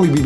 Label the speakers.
Speaker 1: Hoy vivimos